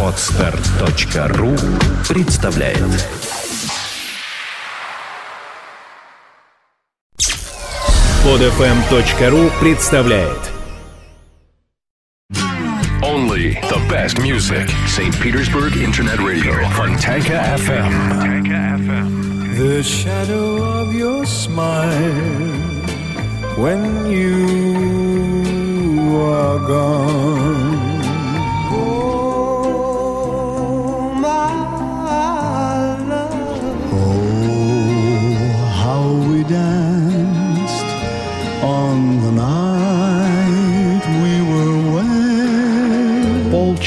Отстар.ру представляет Подфм.ру представляет Only the best music. St. Petersburg Internet Radio. Fontanka FM. The shadow of your smile when you are gone.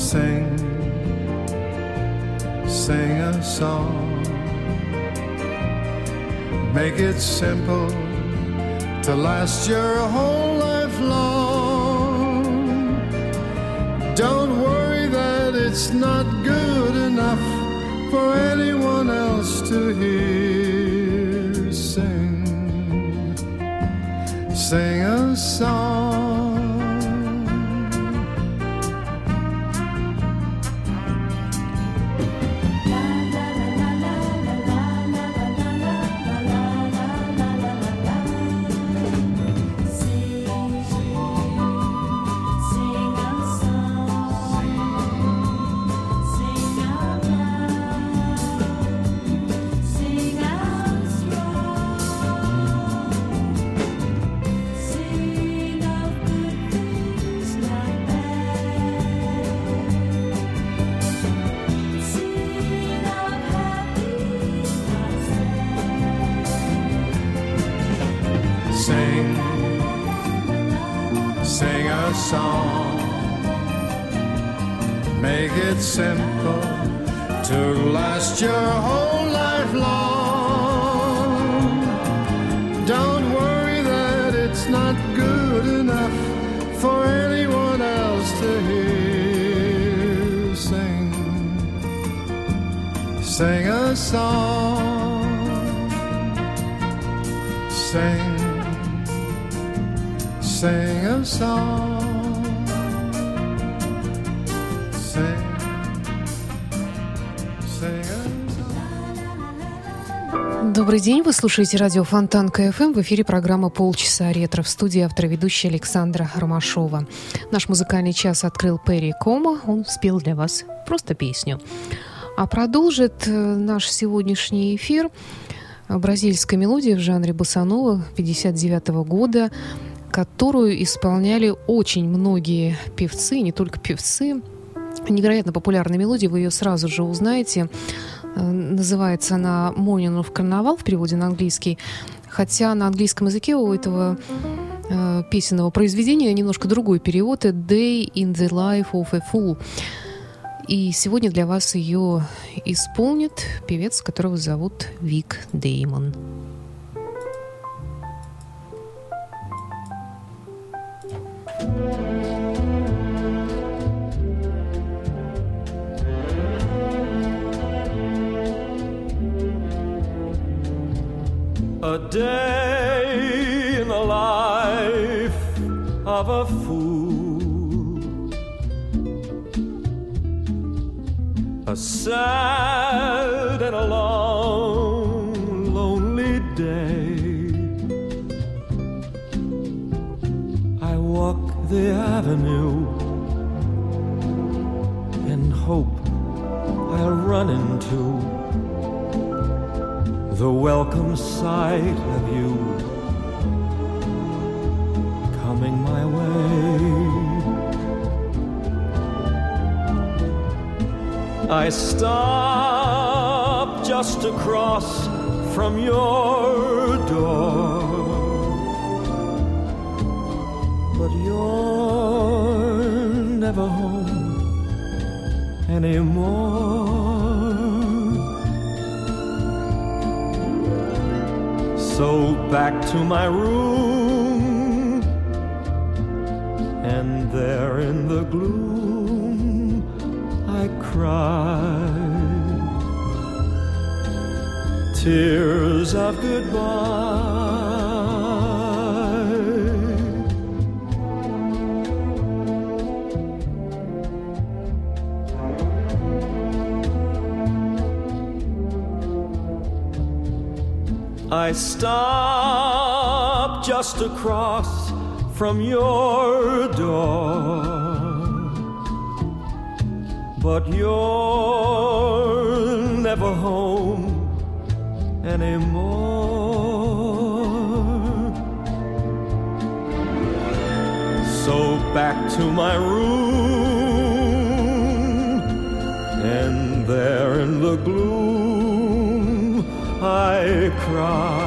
Sing, sing a song. Make it simple to last your whole life long. Don't worry that it's not good enough for anyone else to hear. Sing, sing a song. Добрый день, вы слушаете радио Фонтан КФМ. В эфире программа «Полчаса ретро» в студии автора ведущая Александра Ромашова. Наш музыкальный час открыл Перри Кома. Он спел для вас просто песню. А продолжит э, наш сегодняшний эфир бразильская мелодия в жанре босанова 59 года, которую исполняли очень многие певцы, не только певцы. Невероятно популярная мелодия, вы ее сразу же узнаете. Э, Называется она «Morning Carnival» в переводе на английский. Хотя на английском языке у этого э, песенного произведения немножко другой перевод. «Day in the Life of a Fool». И сегодня для вас ее исполнит певец, которого зовут Вик Деймон. A day in the life of a fool. A sad and a long, lonely day. I walk the avenue sight of you coming my way. I stop just across from your door. But you're never home anymore. So back to my room, and there in the gloom, I cry tears of goodbye. I stop just across from your door, but you're never home anymore. So back to my room, and there in the gloom I cry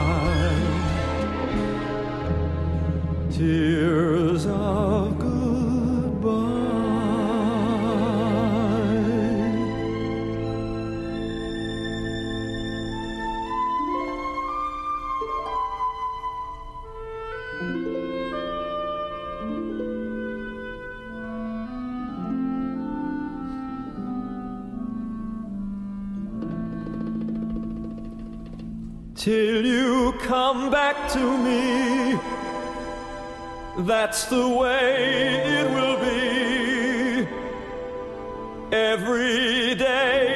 you come back to me. That's the way it will be every day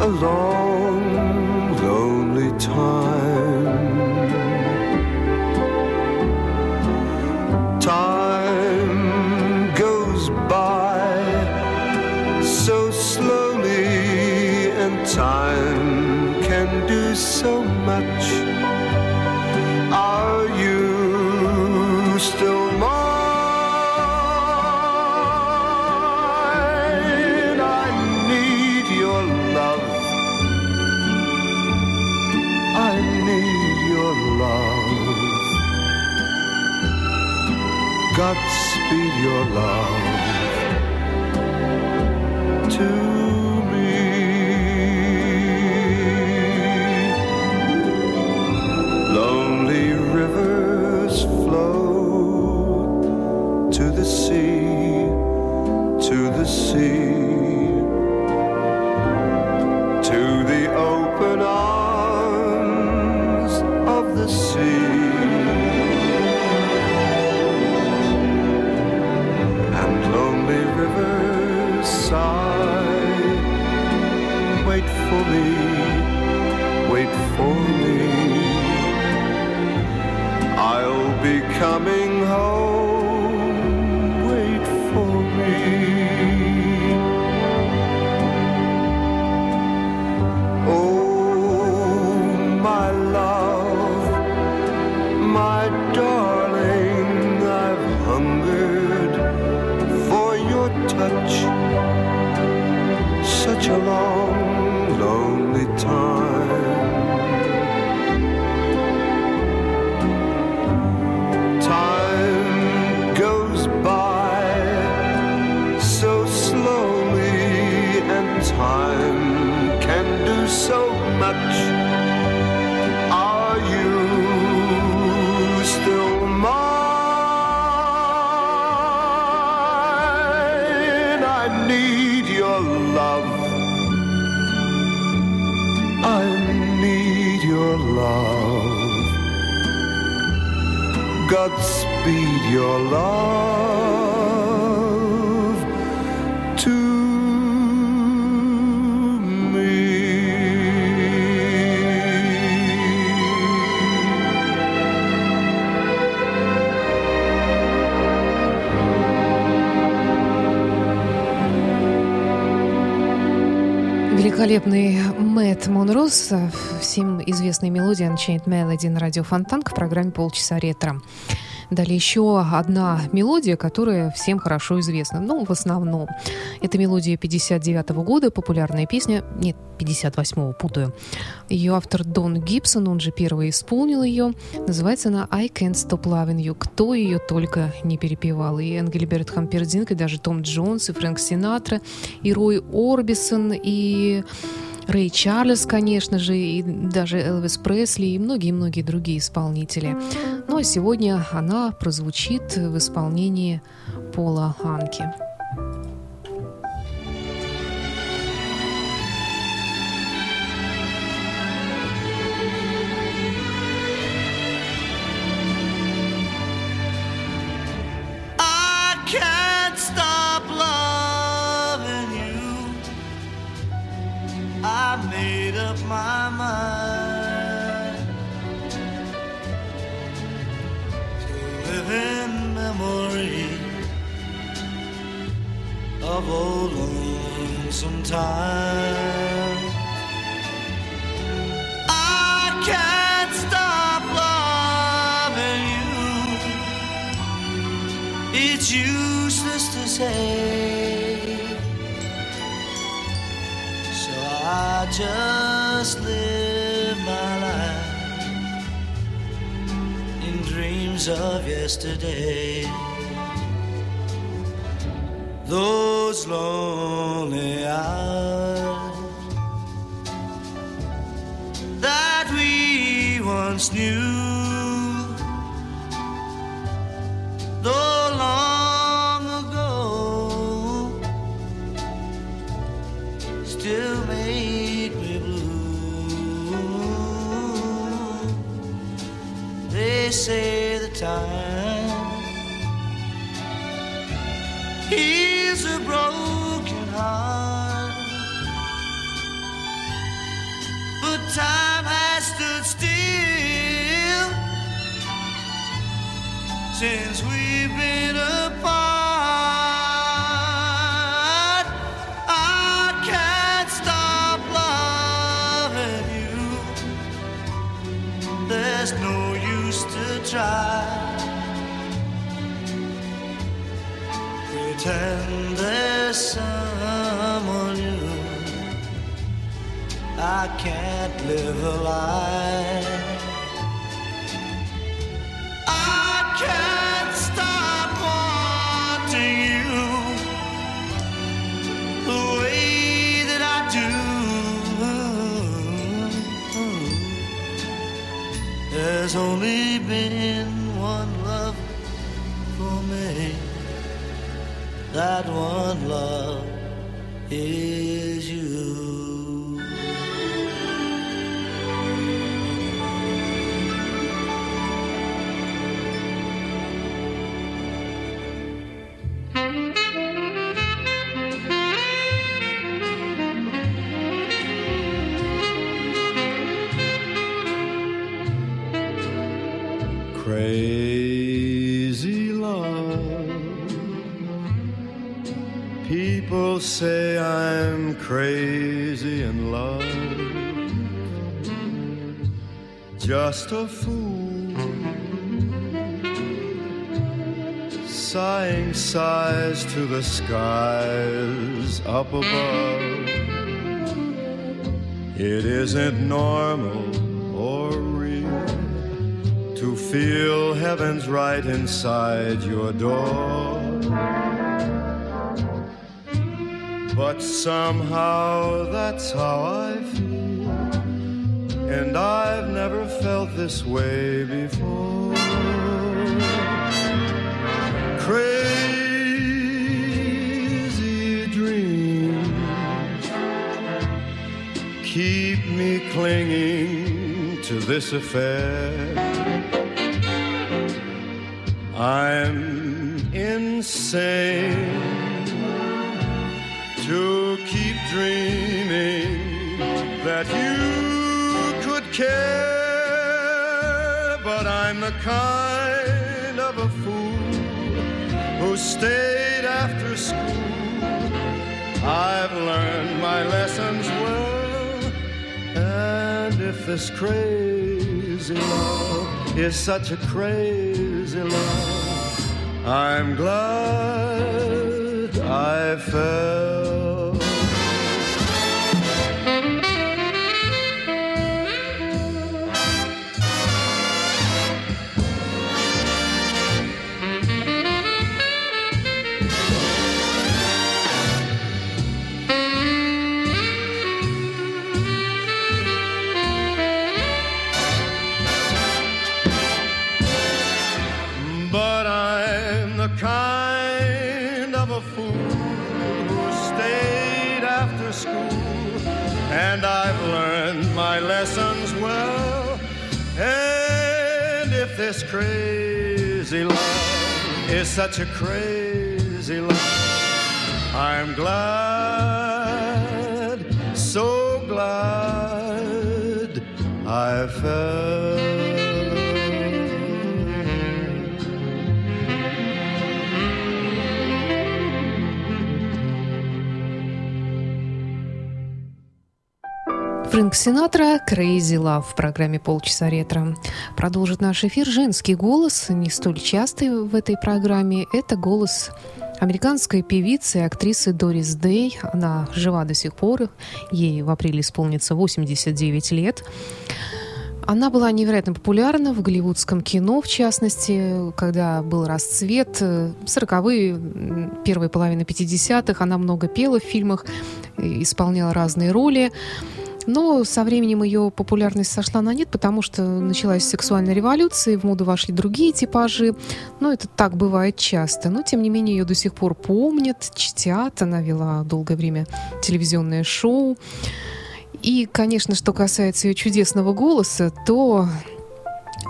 a long, lonely time. Your love to me. Lonely rivers flow to the sea, to the sea, Великолепный Мэтт Монрос, всем известной мелодия Unchained Melody на радио Фонтанка в программе «Полчаса ретро». Далее еще одна мелодия, которая всем хорошо известна, ну, в основном. Это мелодия 59 года, популярная песня, нет, 58-го, путаю. Ее автор Дон Гибсон, он же первый исполнил ее. Называется она «I Can't Stop Loving You». Кто ее только не перепевал. И Энгельберт Хампердинг, и даже Том Джонс, и Фрэнк Синатра, и Рой Орбисон, и Рэй Чарльз, конечно же, и даже Элвис Пресли, и многие-многие другие исполнители. Ну а сегодня она прозвучит в исполнении Пола Ханки. My mind to live in memory of old lonesome time. I can't stop loving you. It's useless to say. So I just of yesterday. Those lonely hours that we once knew. Time heals a broken heart, but time has stood still since we've been apart. There's someone new. I can't live a lie. I can't stop wanting you the way that I do. There's only been That one love is you. Crazy say I'm crazy in love. Just a fool. Sighing sighs to the skies up above. It isn't normal or real to feel heaven's right inside your door. But somehow that's how I feel and I've never felt this way before. Crazy dreams keep me clinging to this affair. I'm insane to keep dreaming that you could care, but I'm the kind of a fool who stayed after school. I've learned my lessons well, and if this crazy love is such a crazy love, I'm glad I fell. Such a crazy love, I'm glad, Фрэнк Синатра «Crazy Love» в программе «Полчаса ретро». Продолжит наш эфир женский голос, не столь частый в этой программе. Это голос американской певицы и актрисы Дорис Дэй. Она жива до сих пор, ей в апреле исполнится 89 лет. Она была невероятно популярна в голливудском кино, в частности, когда был расцвет, 40-е, первая половина 50-х, она много пела в фильмах, исполняла разные роли. Но со временем ее популярность сошла на нет, потому что началась сексуальная революция, в моду вошли другие типажи. Но это так бывает часто. Но, тем не менее, ее до сих пор помнят, чтят. Она вела долгое время телевизионное шоу. И, конечно, что касается ее чудесного голоса, то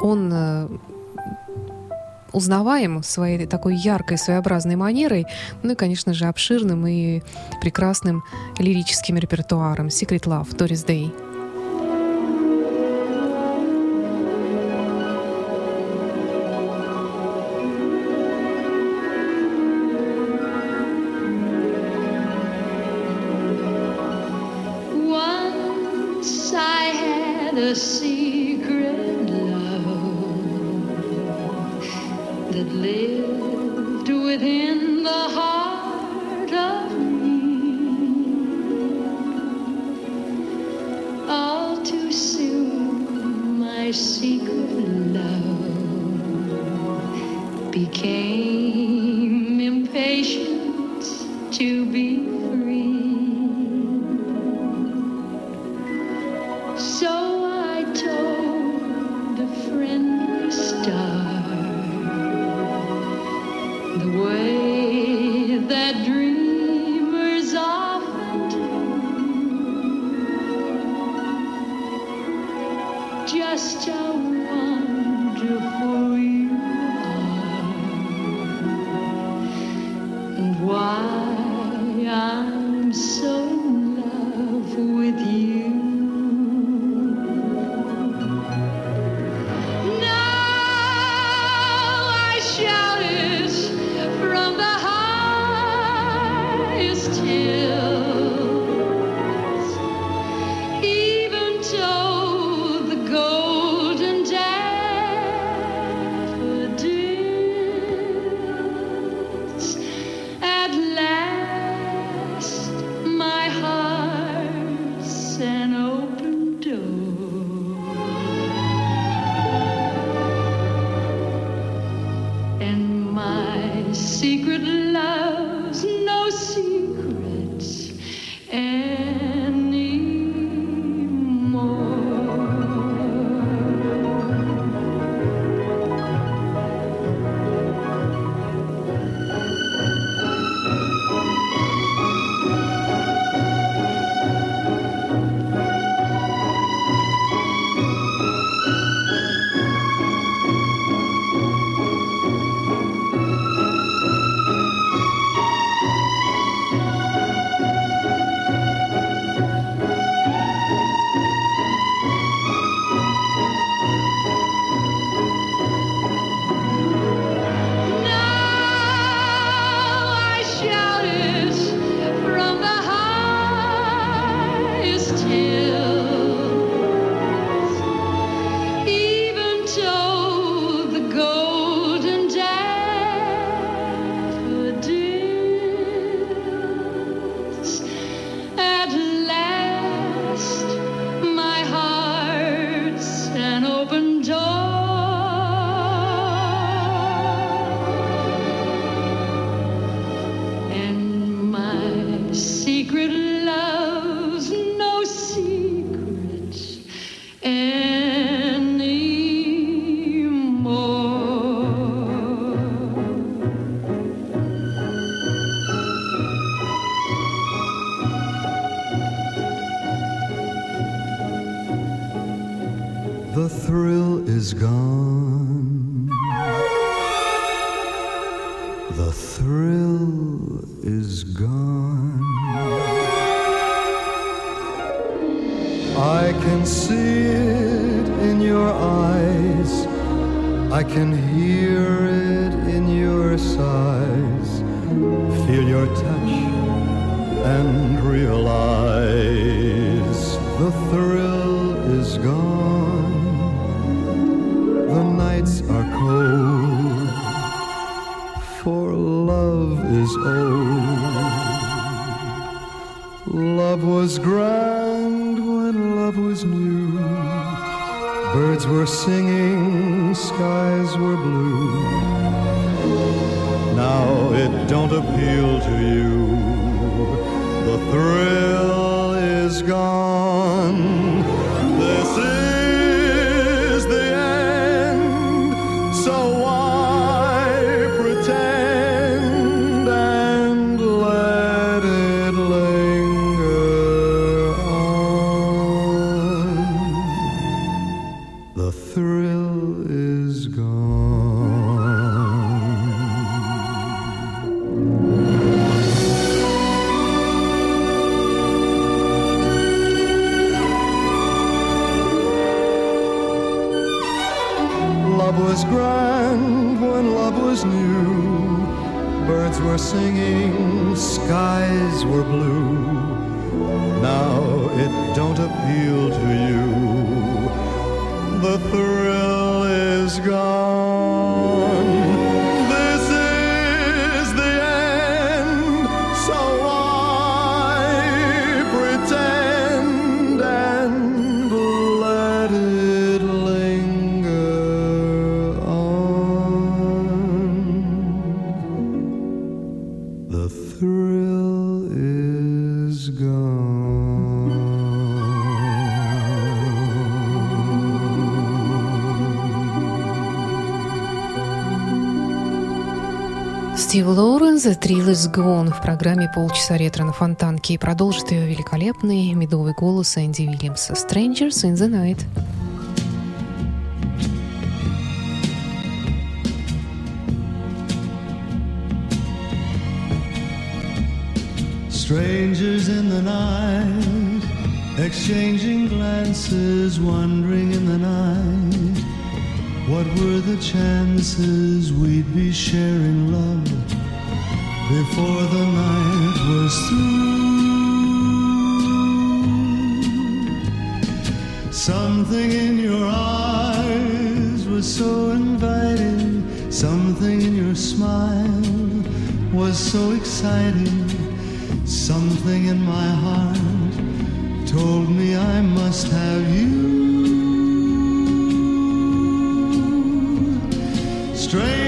он э, узнаваем своей такой яркой, своеобразной манерой, ну и, конечно же, обширным и прекрасным лирическим репертуаром. Secret Love, Doris Day. So is gone. The thrill is gone. I can see it in your eyes. I can hear it in your sighs. Feel your touch and realize the thrill is gone. Were singing, skies were blue. Now it don't appeal to you. The thrill is gone. Appeal to you. The thrill is gone. Лоурен «The Thrill is Gone» в программе «Полчаса ретро на фонтанке» и продолжит ее великолепный медовый голос Энди Уильямса «Strangers in the Night». Strangers in the night, exchanging glances, wandering in the night. What were the chances we'd be sharing love before the night was through? Something in your eyes was so inviting, something in your smile was so exciting. Something in my heart told me I must have you. Strangers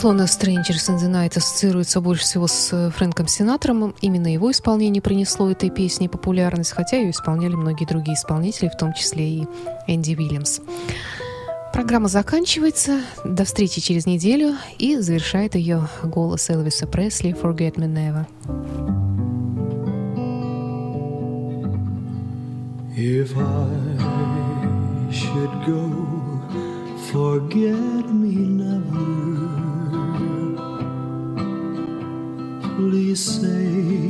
Безусловно, Strangers in the Night ассоциируется больше всего с э, Фрэнком Синатором. Именно его исполнение принесло этой песне популярность, хотя ее исполняли многие другие исполнители, в том числе и Энди Уильямс. Программа заканчивается. До встречи через неделю. И завершает ее голос Элвиса Пресли «Forget Me Never». If I should go, forget me never. Say